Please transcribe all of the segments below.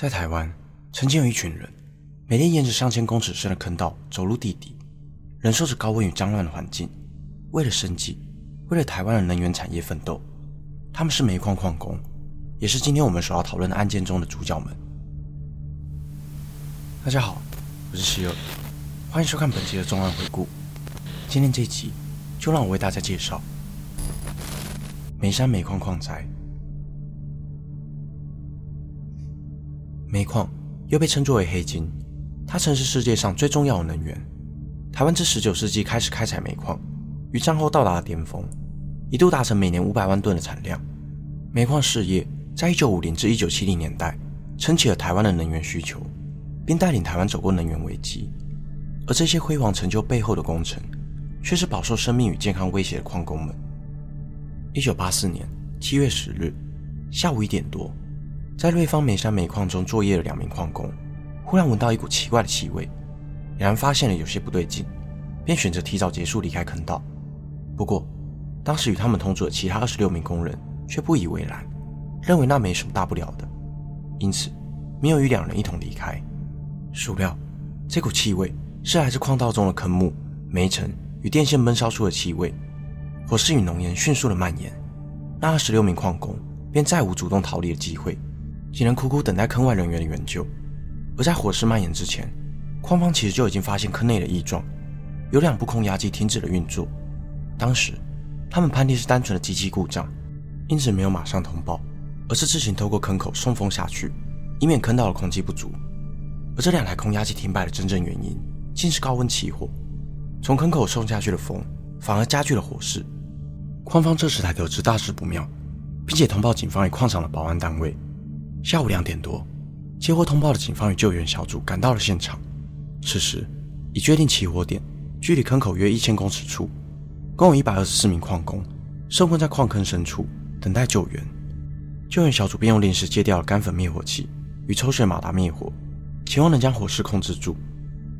在台湾，曾经有一群人，每天沿着上千公尺深的坑道走入地底，忍受着高温与脏乱的环境，为了生计，为了台湾的能源产业奋斗。他们是煤矿矿工，也是今天我们所要讨论的案件中的主角们。大家好，我是希尔，欢迎收看本期的重案回顾。今天这一集，就让我为大家介绍煤山煤矿矿灾。煤矿又被称作为黑金，它曾是世界上最重要的能源。台湾自十九世纪开始开采煤矿，于战后到达了巅峰，一度达成每年五百万吨的产量。煤矿事业在一九五零至一九七零年代撑起了台湾的能源需求，并带领台湾走过能源危机。而这些辉煌成就背后的功臣，却是饱受生命与健康威胁的矿工们。一九八四年七月十日下午一点多。在瑞芳煤山煤矿中作业的两名矿工，忽然闻到一股奇怪的气味，两人发现了有些不对劲，便选择提早结束离开坑道。不过，当时与他们同组的其他二十六名工人却不以为然，认为那没什么大不了的，因此没有与两人一同离开。孰料，这股气味是来自矿道中的坑木、煤尘与电线闷烧出的气味，火势与浓烟迅速的蔓延，那二十六名矿工便再无主动逃离的机会。只能苦苦等待坑外人员的援救，而在火势蔓延之前，矿方其实就已经发现坑内的异状，有两部空压机停止了运作。当时他们判定是单纯的机器故障，因此没有马上通报，而是自行透过坑口送风下去，以免坑道的空气不足。而这两台空压机停摆的真正原因，竟是高温起火，从坑口送下去的风反而加剧了火势。矿方这时才得知大事不妙，并且通报警方与矿场的保安单位。下午两点多，接获通报的警方与救援小组赶到了现场。此时，已确定起火点距离坑口约一千公尺处，共有一百二十四名矿工受困在矿坑深处等待救援。救援小组便用临时借调了干粉灭火器与抽水马达灭火，期望能将火势控制住。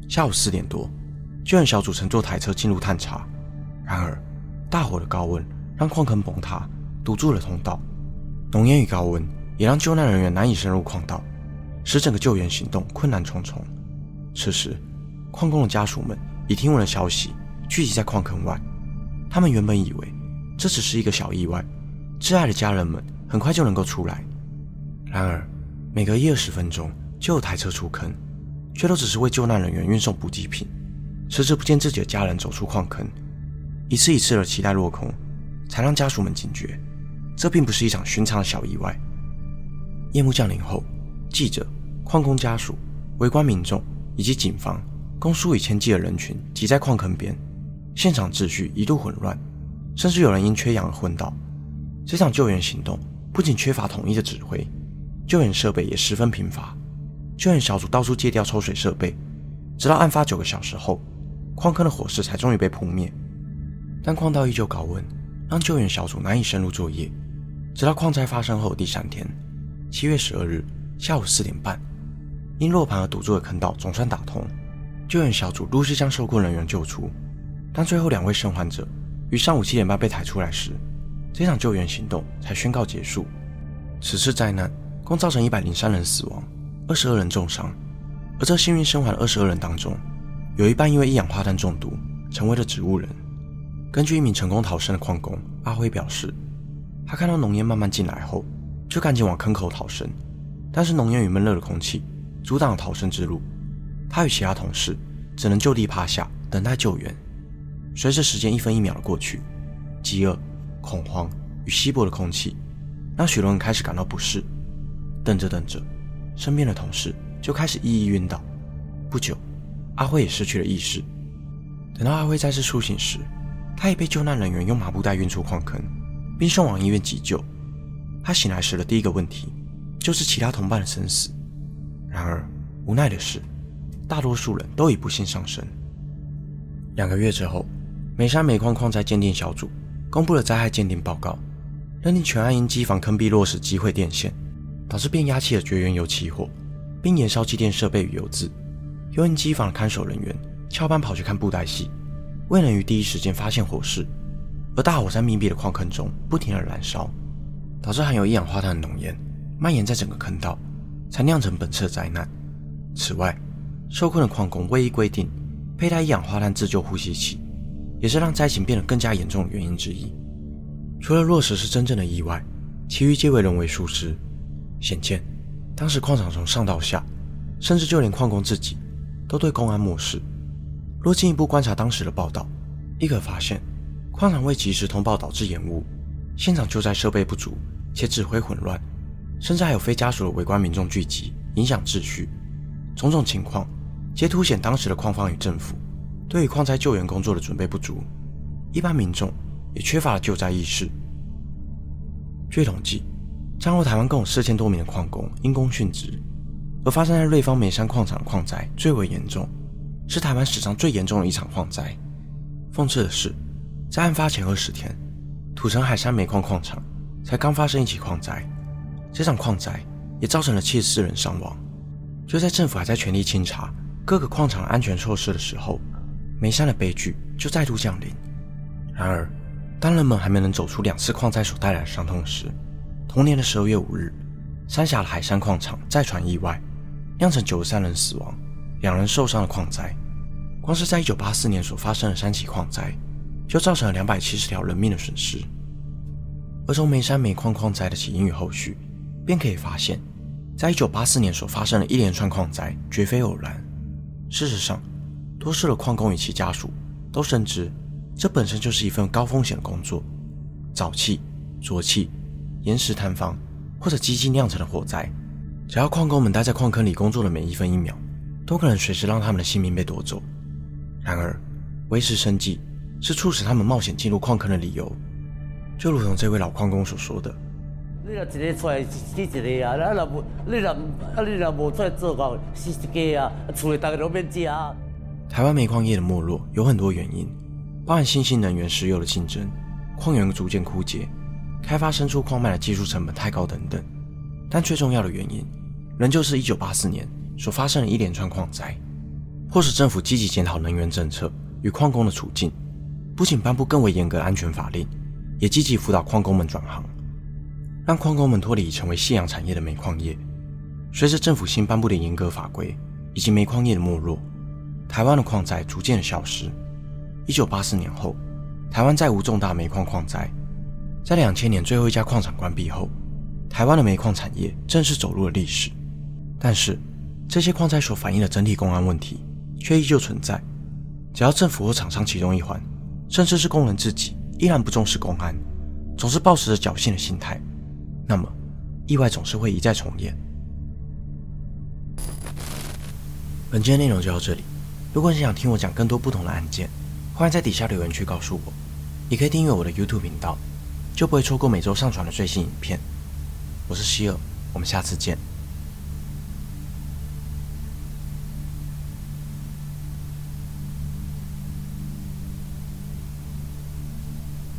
下午四点多，救援小组乘坐台车进入探查，然而大火的高温让矿坑崩塌，堵住了通道，浓烟与高温。也让救难人员难以深入矿道，使整个救援行动困难重重。此时，矿工的家属们已听闻了消息，聚集在矿坑外。他们原本以为这只是一个小意外，挚爱的家人们很快就能够出来。然而，每隔一二十分钟就有台车出坑，却都只是为救难人员运送补给品，迟迟不见自己的家人走出矿坑。一次一次的期待落空，才让家属们警觉，这并不是一场寻常的小意外。夜幕降临后，记者、矿工家属、围观民众以及警方共数以千计的人群挤在矿坑边，现场秩序一度混乱，甚至有人因缺氧而昏倒。这场救援行动不仅缺乏统一的指挥，救援设备也十分贫乏。救援小组到处借调抽水设备，直到案发九个小时后，矿坑的火势才终于被扑灭。但矿道依旧高温，让救援小组难以深入作业。直到矿灾发生后第三天。七月十二日下午四点半，因落盘而堵住的坑道总算打通，救援小组陆续将受困人员救出。当最后两位生还者于上午七点半被抬出来时，这场救援行动才宣告结束。此次灾难共造成一百零三人死亡，二十二人重伤。而这幸运生还的二十二人当中，有一半因为一氧化碳中毒成为了植物人。根据一名成功逃生的矿工阿辉表示，他看到浓烟慢慢进来后。就赶紧往坑口逃生，但是浓烟与闷热的空气阻挡了逃生之路。他与其他同事只能就地趴下等待救援。随着时间一分一秒的过去，饥饿、恐慌与稀薄的空气让许多人开始感到不适。等着等着，身边的同事就开始一一晕倒。不久，阿辉也失去了意识。等到阿辉再次苏醒时，他已被救难人员用麻布袋运出矿坑，并送往医院急救。他醒来时的第一个问题就是其他同伴的生死。然而，无奈的是，大多数人都已不幸丧生。两个月之后，煤山煤矿矿灾鉴定小组公布了灾害鉴定报告，认定全案因机房坑壁落石击毁电线，导致变压器的绝缘油起火，并燃烧机电设备与油渍。又因机房的看守人员翘班跑去看布袋戏，未能于第一时间发现火势，而大火在密闭的矿坑中不停地燃烧。导致含有一氧化碳的浓烟蔓延在整个坑道，才酿成本次灾难。此外，受困的矿工未依规定佩戴一氧化碳自救呼吸器，也是让灾情变得更加严重的原因之一。除了落石是真正的意外，其余皆为人为疏失。显见，当时矿场从上到下，甚至就连矿工自己，都对公安漠视。若进一步观察当时的报道，亦可发现，矿场未及时通报导致延误，现场救灾设备不足且指挥混乱，甚至还有非家属的围观民众聚集，影响秩序。种种情况，皆凸显当时的矿方与政府对于矿灾救援工作的准备不足，一般民众也缺乏了救灾意识。据统计，战后台湾共有四千多名的矿工因公殉职，而发生在瑞芳梅山矿场的矿灾最为严重，是台湾史上最严重的一场矿灾。讽刺的是，在案发前二十天，土城海山煤矿矿场才刚发生一起矿灾，这场矿灾也造成了七十四人伤亡。就在政府还在全力清查各个矿场安全措施的时候，梅山的悲剧就再度降临。然而，当人们还没能走出两次矿灾所带来的伤痛时，同年的十二月五日，三峡的海山矿场再传意外，酿成九十三人死亡、两人受伤的矿灾。光是在一九八四年所发生的三起矿灾，就造成了两百七十条人命的损失。而从梅山煤矿矿灾的起因与后续，便可以发现。在一九八四年所发生的一连串矿灾绝非偶然。事实上，多数的矿工与其家属都深知，这本身就是一份高风险的工作。沼气、浊气、岩石坍方或者机器酿成的火灾，只要矿工们待在矿坑里工作的每一分一秒，都可能随时让他们的性命被夺走。然而，维持生计是促使他们冒险进入矿坑的理由。就如同这位老矿工所说的。你若一个出来死一个啊！那若无你若啊你若无出来做工死一个啊！厝里大家都免吃啊！台湾煤矿业的没落有很多原因，包含新兴能源石油的竞争、矿源逐渐枯竭、开发生出矿脉的技术成本太高等等。但最重要的原因，仍旧是一九八四年所发生的一连串矿灾，迫使政府积极检讨能源政策与矿工的处境，不仅颁布更为严格的安全法令，也积极辅导矿工们转行。让矿工们脱离成为夕阳产业的煤矿业。随着政府新颁布的严格法规以及煤矿业的没落，台湾的矿灾逐渐的消失。一九八四年后，台湾再无重大煤矿矿灾。在两千年最后一家矿场关闭后，台湾的煤矿产业正式走入了历史。但是，这些矿灾所反映的整体公安问题却依旧存在。只要政府或厂商其中一环，甚至是工人自己，依然不重视公安，总是抱持着侥幸的心态。那么，意外总是会一再重演。本期的内容就到这里。如果你想听我讲更多不同的案件，欢迎在底下留言区告诉我。也可以订阅我的 YouTube 频道，就不会错过每周上传的最新影片。我是希尔，我们下次见。